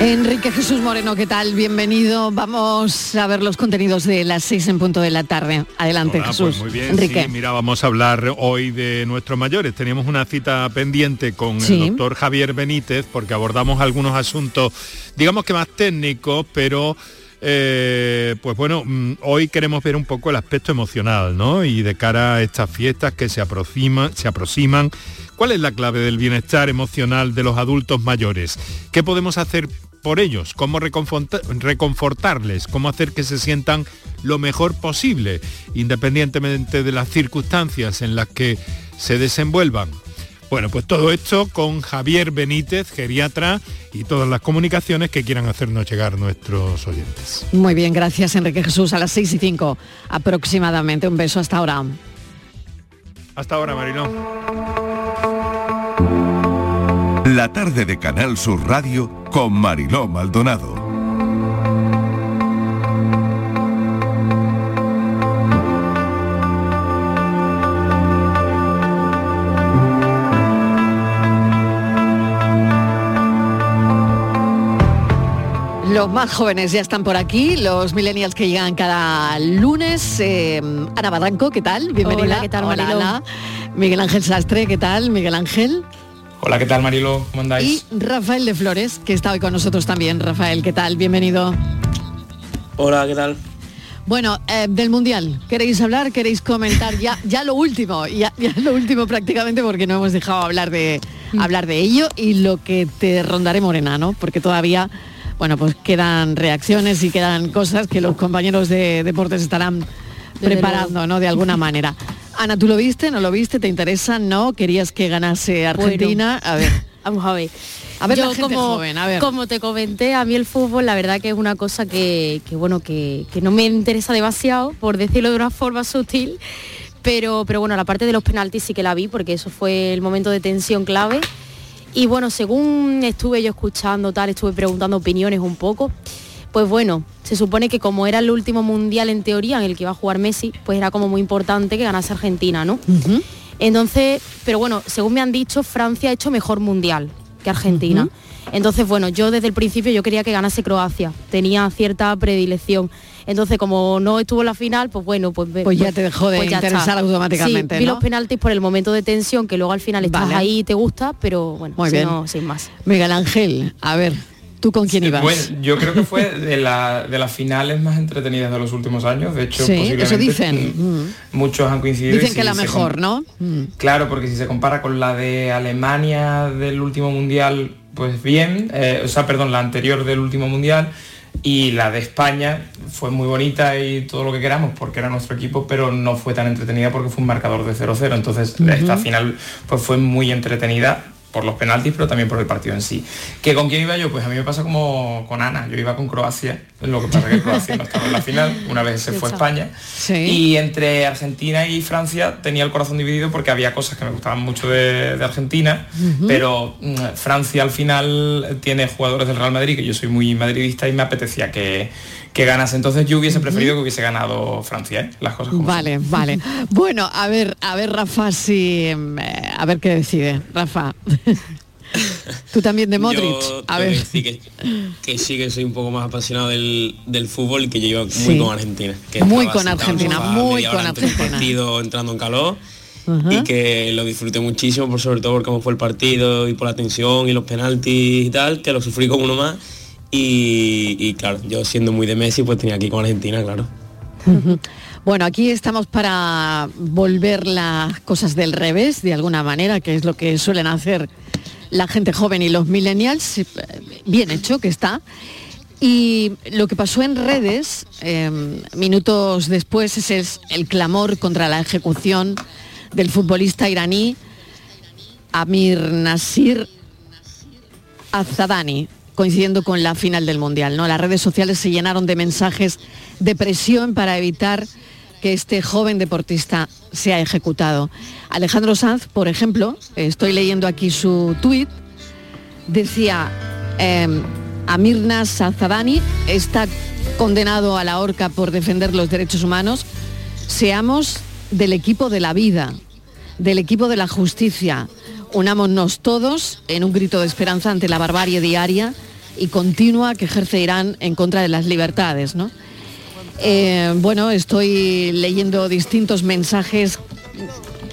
Enrique Jesús Moreno, ¿qué tal? Bienvenido. Vamos a ver los contenidos de las seis en punto de la tarde. Adelante, Hola, Jesús. pues muy bien, Enrique. sí, mira, vamos a hablar hoy de nuestros mayores. Teníamos una cita pendiente con Sí. el doctor Javier Benítez porque abordamos algunos asuntos, digamos que más técnicos, pero eh, pues bueno, mm, hoy queremos ver un poco el aspecto emocional, ¿no? Y de cara a estas fiestas que se aproximan, se aproximan, ¿cuál es la clave del bienestar emocional de los adultos mayores? ¿Qué podemos hacer por ellos? ¿Cómo reconfortarles? ¿Cómo hacer que se sientan lo mejor posible, independientemente de las circunstancias en las que se desenvuelvan? Bueno, pues todo esto con Javier Benítez, geriatra, y todas las comunicaciones que quieran hacernos llegar nuestros oyentes. Muy bien, gracias Enrique Jesús. A las 6 y 5 aproximadamente. Un beso hasta ahora. Hasta ahora, Marilón. La tarde de Canal Sur Radio con Mariló Maldonado. Los más jóvenes ya están por aquí, los millennials que llegan cada lunes. Eh, Ana Barranco, ¿qué tal? Bienvenida. Hola, ¿qué tal, Mariló? Miguel Ángel Sastre, ¿qué tal? Miguel Ángel. Hola, ¿qué tal, Marilo? ¿Cómo andáis? Y Rafael de Flores, que está hoy con nosotros también. Rafael, ¿qué tal? Bienvenido. Hola, ¿qué tal? Bueno, eh, del Mundial, ¿queréis hablar? ¿Queréis comentar? Ya, ya lo último, ya, ya lo último prácticamente porque no hemos dejado hablar de, Mm. hablar de ello y lo que te rondaré Morena, ¿no? Porque todavía, bueno, pues quedan reacciones y quedan cosas que los compañeros de deportes estarán preparando, ¿no? De alguna manera. Ana, ¿tú lo viste? ¿No lo viste? ¿Te interesa? ¿No? ¿Querías que ganase Argentina? a ver. Vamos a ver. A ver, la Yo gente como, joven, a ver. como te comenté, a mí el fútbol la verdad que es una cosa que, que, bueno, que, que no me interesa demasiado, por decirlo de una forma sutil, pero, pero bueno, la parte de los penaltis sí que la vi porque eso fue el momento de tensión clave. Y bueno, según estuve yo escuchando tal, estuve preguntando opiniones un poco, pues bueno, se supone que como era el último mundial en teoría en el que iba a jugar Messi, pues era como muy importante que ganase Argentina, ¿no? Entonces, pero bueno, según me han dicho, Francia ha hecho mejor mundial que Argentina. Entonces, bueno, yo desde el principio yo quería que ganase Croacia, tenía cierta predilección. Entonces, como no estuvo en la final, pues bueno, pues... Pues ya te dejó de ya interesar automáticamente, Sí, vi ¿no? los penaltis por el momento de tensión, que luego al final estás Vale. ahí y te gusta, pero bueno, Muy si bien. no, sin más. Miguel Ángel, a ver, ¿tú con quién ibas? Bueno, yo creo que fue de, la- de las finales más entretenidas de los últimos años. De hecho, sí, posiblemente eso dicen. mm, muchos han coincidido. Dicen si que la mejor, ¿no? Mm. Claro, porque si se compara con la de Alemania del último mundial, pues bien, eh, o sea, perdón, la anterior del último mundial y la de España fue muy bonita y todo lo que queramos porque era nuestro equipo, pero no fue tan entretenida porque fue un marcador de 0-0. Entonces, esta final pues fue muy entretenida por los penaltis, pero también por el partido en sí. ¿Que con quién iba yo? Pues a mí me pasa como con Ana, yo iba con Croacia, lo que pasa es que Croacia no estaba en la final, una vez se fue a España, y entre Argentina y Francia tenía el corazón dividido porque había cosas que me gustaban mucho de, de Argentina, pero mm, Francia al final tiene jugadores del Real Madrid, que yo soy muy madridista y me apetecía que, que ganase. Entonces yo hubiese preferido que hubiese ganado Francia, ¿eh? las cosas como Vale, vale. Bueno, a ver, a ver, Rafa, si em, eh, a ver qué decide. Rafa. Tú también de Modric. Yo A ver. decir que, que sí que soy un poco más apasionado del, del fútbol y que yo iba muy Sí. con Argentina. que Muy con Argentina, muy con Argentina. partido entrando en calor Ajá. y que lo disfruté muchísimo, por sobre todo por cómo fue el partido y por la tensión y los penaltis y tal, que lo sufrí como uno más. Y, claro, yo siendo muy de Messi, pues tenía ir con Argentina, claro. Bueno, aquí estamos para volver las cosas del revés, de alguna manera, que es lo que suelen hacer la gente joven y los millennials. Eh, Bien hecho que está. Y lo que pasó en redes, eh, minutos después, es el, el clamor contra la ejecución del futbolista iraní Amir Nasir Azadani, coincidiendo con la final del Mundial. ¿no? Las redes sociales se llenaron de mensajes de presión para evitar que este joven deportista sea ejecutado. Alejandro Sanz, por ejemplo, estoy leyendo aquí su tuit, decía, eh, Amir Nas Azadani está condenado a la horca por defender los derechos humanos. Seamos del equipo de la vida, del equipo de la justicia. Unámonos todos en un grito de esperanza ante la barbarie diaria y continua que ejerce Irán en contra de las libertades. ¿no? Eh, bueno, estoy leyendo distintos mensajes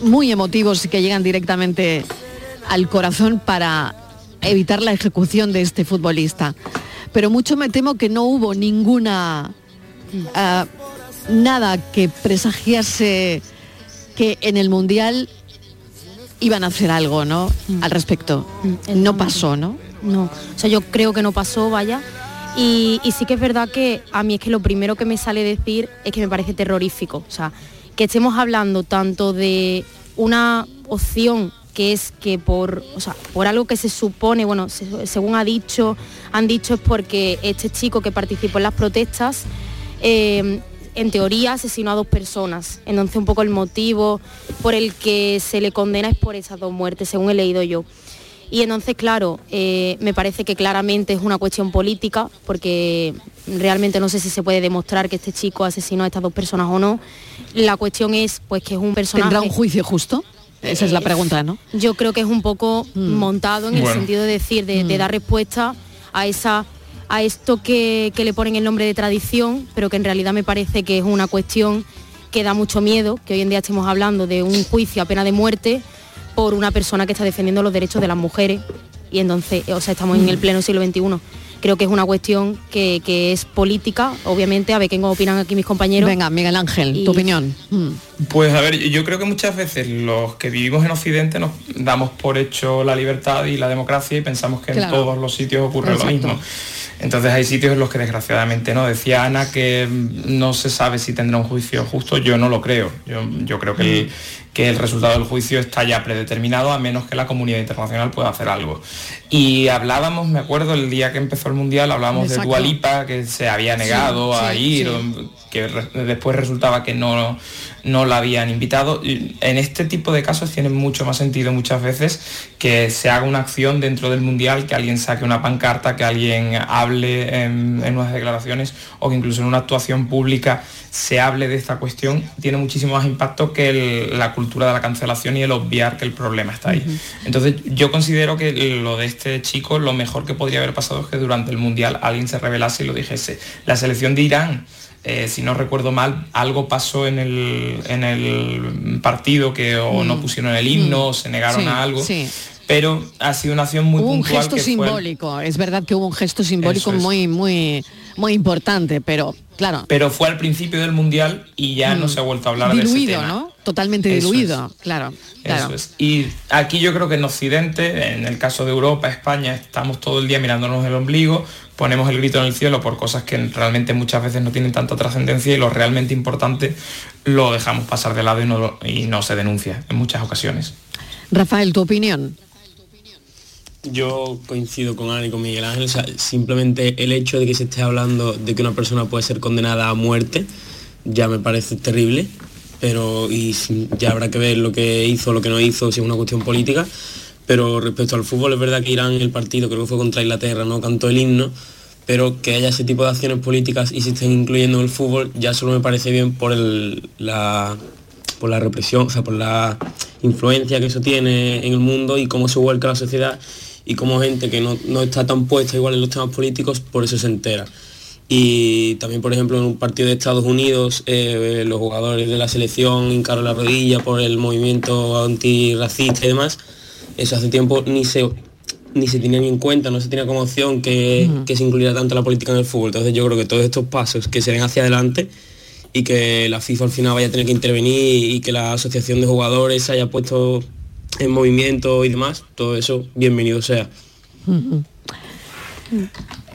muy emotivos y que llegan directamente al corazón para evitar la ejecución de este futbolista. pero mucho me temo que no hubo ninguna ah, nada que presagiase que en el mundial iban a hacer algo, ¿no? Al respecto. No pasó, ¿no? No, o sea, yo creo que no pasó, vaya. Y, sí que es verdad que a mí es que lo primero que me sale decir es que me parece terrorífico. O sea, que estemos hablando tanto de una opción que es que por, o sea, por algo que se supone, bueno, se- según ha dicho, han dicho es porque este chico que participó en las protestas, eh, en teoría asesinó a dos personas. Entonces un poco el motivo por el que se le condena es por esas dos muertes, según he leído yo. Y entonces, claro, eh, me parece que claramente es una cuestión política, porque realmente no sé si se puede demostrar que este chico asesinó a estas dos personas o no. La cuestión es, pues, que es un personaje... ¿Tendrá un juicio justo? Esa es la Eh, pregunta, ¿no? Yo creo que es un poco montado en el sentido de decir, de, de dar respuesta a esa a esto que, que le ponen el nombre de tradición, pero que en realidad me parece que es una cuestión que da mucho miedo, que hoy en día estemos hablando de un juicio a pena de muerte por una persona que está defendiendo los derechos de las mujeres. Y entonces, o sea, estamos en el pleno siglo XXI. Creo que es una cuestión que, que es política, obviamente, a ver qué opinan aquí mis compañeros. Venga, Miguel Ángel, tu opinión. Mm. Pues a ver, yo creo que muchas veces los que vivimos en Occidente nos damos por hecho la libertad y la democracia y pensamos que Claro. en todos los sitios ocurre Exacto. lo mismo. Entonces hay sitios en los que desgraciadamente no. Decía Ana que no se sabe si tendrá un juicio justo, yo no lo creo. Yo, yo creo que el, que el resultado del juicio está ya predeterminado a menos que la comunidad internacional pueda hacer algo. Y hablábamos, me acuerdo, el día que empezó el Mundial, hablábamos Exacto. de Dualipa, que se había negado Sí, a sí, ir, sí. que re- después resultaba que no, no la habían invitado. En este tipo de casos tiene mucho más sentido muchas veces que se haga una acción dentro del Mundial, que alguien saque una pancarta, que alguien hable en, en unas declaraciones o que incluso en una actuación pública se hable de esta cuestión. Tiene muchísimo más impacto que el- la cultura de la cancelación y el obviar que el problema está ahí. Entonces yo considero que lo de este chico, lo mejor que podría haber pasado es que durante el Mundial alguien se revelase y lo dijese. La selección de Irán, eh, si no recuerdo mal, algo pasó en el, en el partido que o no Mm. pusieron el himno, Mm. o se negaron Sí, a algo. sí. Pero ha sido una acción muy Hubo un puntual. gesto que fue el- simbólico, es verdad que hubo un gesto simbólico es. muy, muy, muy importante, pero claro, pero fue al principio del Mundial y ya no Mm. se ha vuelto a hablar de ese diluido, tema. ¿no? Totalmente Eso diluido, claro, claro. Eso es. Y aquí yo creo que en Occidente, en el caso de Europa, España, estamos todo el día mirándonos el ombligo, ponemos el grito en el cielo por cosas que realmente muchas veces no tienen tanta trascendencia y lo realmente importante lo dejamos pasar de lado y no, lo- y no se denuncia en muchas ocasiones. Rafael, tu opinión. Yo coincido con Ana y con Miguel Ángel, o sea, simplemente el hecho de que se esté hablando de que una persona puede ser condenada a muerte ya me parece terrible, pero y ya habrá que ver lo que hizo, lo que no hizo, si es una cuestión política. Pero respecto al fútbol es verdad que Irán el partido, creo que fue contra Inglaterra, no cantó el himno, pero que haya ese tipo de acciones políticas y se estén incluyendo en el fútbol ya solo me parece bien por el, la, por la represión, o sea, por la influencia que eso tiene en el mundo y cómo se vuelca la sociedad y cómo gente que no, no está tan puesta igual en los temas políticos, por eso se entera. Y también, por ejemplo, en un partido de Estados Unidos, eh, los jugadores de la selección hincaron la rodilla por el movimiento antirracista y demás. Eso hace tiempo ni se ni se tenía ni en cuenta, no se tenía como opción que, que se incluyera tanto la política en el fútbol. Entonces yo creo que todos estos pasos que se den hacia adelante y que la FIFA al final vaya a tener que intervenir y que la asociación de jugadores haya puesto en movimiento y demás, todo eso bienvenido sea.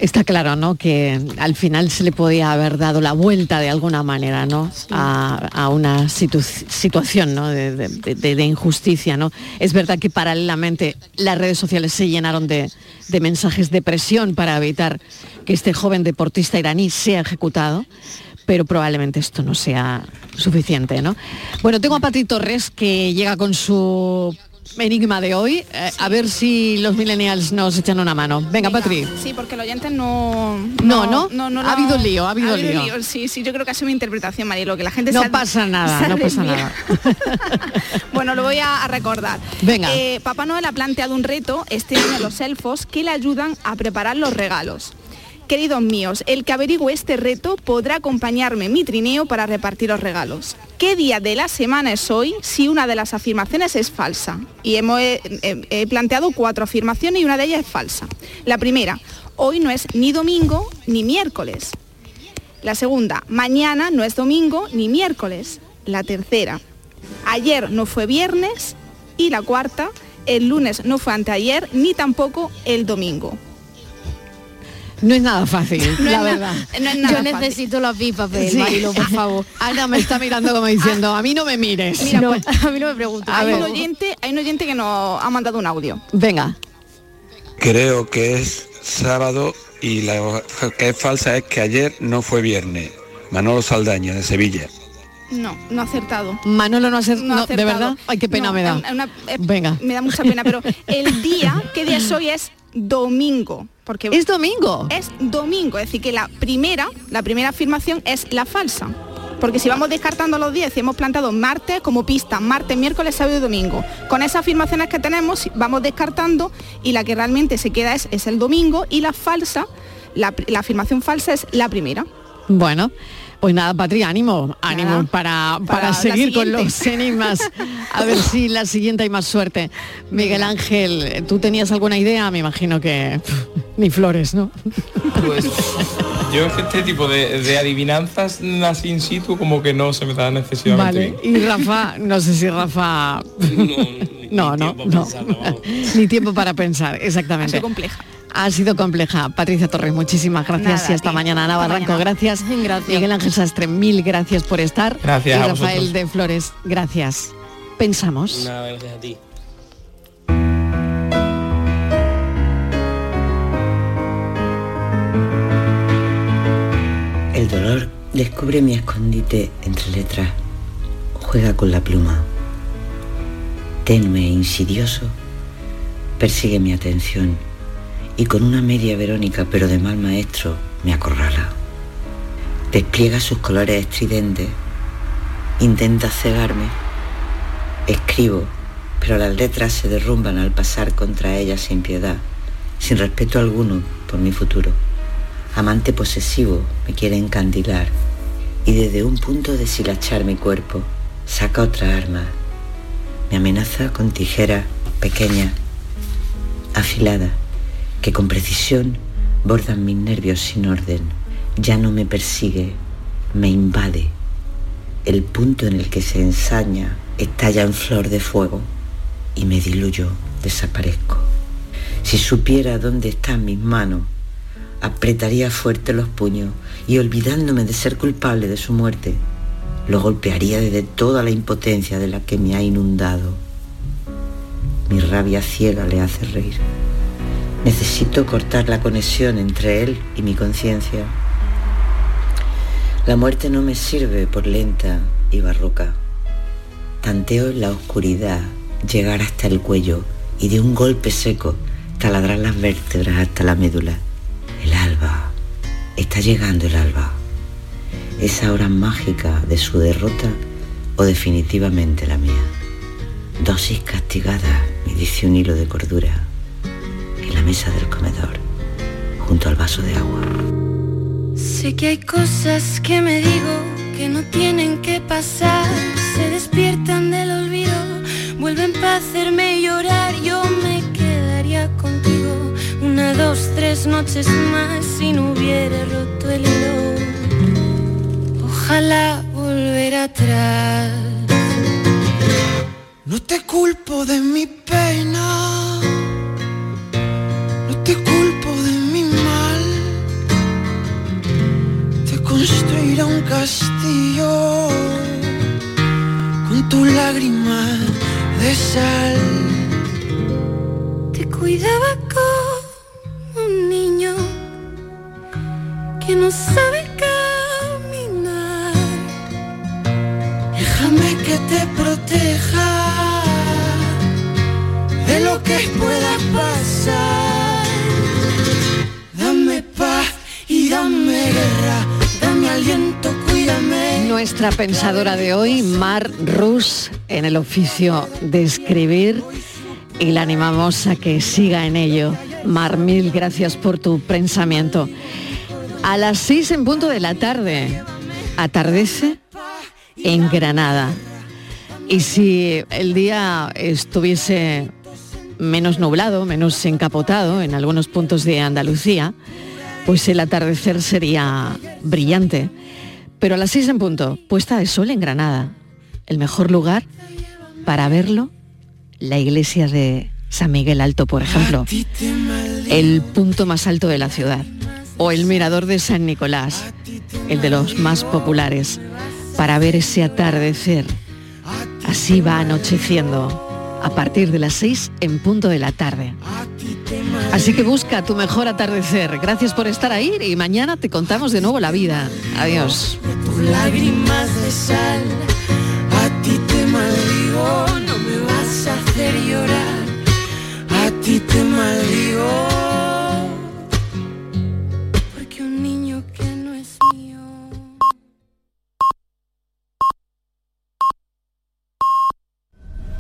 Está claro, ¿no? Que al final se le podía haber dado la vuelta de alguna manera, ¿no? A, a una situ- situación, ¿no? De, de- de- de injusticia, ¿no? Es verdad que paralelamente las redes sociales se llenaron de, de mensajes de presión para evitar que este joven deportista iraní sea ejecutado, pero probablemente esto no sea suficiente, ¿no? Bueno, tengo a Patri Torres que llega con su enigma de hoy. Eh, a ver si los millennials nos echan una mano. Venga, Patri. Sí, porque el oyente no... No, ¿no? no, Ha habido lío, ha habido lío. Sí, sí, yo creo que ha sido mi interpretación, Marilo, que la gente No se ha- pasa nada, se ha no pasa nada. Bueno, lo voy a, a recordar. Venga. Eh, Papá Noel ha planteado un reto este año a los elfos que le ayudan a preparar los regalos. Queridos míos, el que averigüe este reto podrá acompañarme en mi trineo para repartir los regalos. ¿Qué día de la semana es hoy si una de las afirmaciones es falsa? Y hemos eh, eh, he planteado cuatro afirmaciones y una de ellas es falsa. La primera, hoy no es ni domingo ni miércoles. La segunda, mañana no es domingo ni miércoles. La tercera, ayer no fue viernes. Y la cuarta, el lunes no fue anteayer ni tampoco el domingo. No es nada fácil, No la verdad. no es nada Yo fácil. necesito las pipas, Sí. Marilo, por favor. Ana me está mirando como diciendo, a mí no me mires. Mira, No. pues, a mí no me pregunto. hay, un oyente, hay un oyente que nos ha mandado un audio. Venga. Creo que es sábado y la que es falsa es que ayer no fue viernes. Manolo Saldaña de Sevilla. No, no ha acertado. Manolo no ha acer- No ha no, ¿De acertado. verdad? Ay, qué pena No, me da. una- una- eh, Venga. Me da mucha pena, pero el día, ¿qué día es hoy? Es domingo. Porque ¿Es domingo? Es domingo, es decir, que la primera, la primera afirmación es la falsa. Porque si vamos descartando los días, si hemos plantado martes como pista, martes, miércoles, sábado y domingo, con esas afirmaciones que tenemos vamos descartando y la que realmente se queda es, es el domingo y la falsa, la, la afirmación falsa es la primera. Bueno, pues nada, Patri, ánimo, ánimo Nada, para, para, seguir con los enigmas. A ver si la siguiente hay más suerte. Miguel Ángel, ¿tú tenías alguna idea? Me imagino que pff, ni flores, ¿no? Pues yo es que este tipo de, de adivinanzas así in situ como que no se me da excesivamente Vale. bien. Y Rafa, no sé si Rafa. No, no, no. Ni tiempo para pensar, exactamente. Compleja. Ha sido compleja. Patricia Torres, muchísimas gracias Nada, y hasta mañana. Ana Hasta Barranco, mañana. gracias. Miguel Ángel Sastre, mil gracias por estar. Gracias Y a Rafael de Flores, gracias. Pensamos. Nada, gracias a ti. El dolor descubre mi escondite entre letras, juega con la pluma. Tenue e insidioso, persigue mi atención y con una media Verónica pero de mal maestro me acorrala. Despliega sus colores estridentes, intenta cegarme. Escribo, pero las letras se derrumban al pasar contra ellas sin piedad, sin respeto alguno por mi futuro amante posesivo, me quiere encandilar y desde un punto de deshilachar mi cuerpo, saca otra arma. Me amenaza con tijera pequeña, afilada, que con precisión bordan mis nervios sin orden. Ya no me persigue, me invade. El punto en el que se ensaña estalla en flor de fuego y me diluyo, desaparezco. Si supiera dónde están mis manos, apretaría fuerte los puños y olvidándome de ser culpable de su muerte, lo golpearía desde toda la impotencia de la que me ha inundado. Mi rabia ciega le hace reír. Necesito cortar la conexión entre él y mi conciencia. La muerte no me sirve por lenta y barroca. Tanteo en la oscuridad llegar hasta el cuello y de un golpe seco taladrar las vértebras hasta la médula. El alba. Está llegando el alba. Esa hora mágica de su derrota o definitivamente la mía. Dosis castigada, me dice un hilo de cordura, en la mesa del comedor, junto al vaso de agua. Sé que hay cosas que me digo que no tienen que pasar, se despiertan del olvido, vuelven para hacerme llorar, yo me quedaría contigo una, dos, tres noches más si no hubiera roto el hilo. Ojalá volver atrás. No te culpo de mi pena, culpo de mi mal. Te construiré un castillo con tu lágrima de sal. Te cuidaba como un niño que no sabe Nuestra pensadora de hoy, Mar Rus, en el oficio de escribir y la animamos a que siga en ello. Mar, mil gracias por tu pensamiento. A las 6 en punto de la tarde atardece en Granada. Y si el día estuviese menos nublado, menos encapotado en algunos puntos de Andalucía, pues el atardecer sería brillante. Pero a las 6 en punto, puesta de sol en Granada. El mejor lugar para verlo, la iglesia de San Miguel Alto, por ejemplo. El punto más alto de la ciudad. O el mirador de San Nicolás, el de los más populares, para ver ese atardecer. Así va anocheciendo a partir de las 6 en punto de la tarde. Así que busca tu mejor atardecer. Gracias por estar ahí y mañana te contamos de nuevo la vida. Adiós.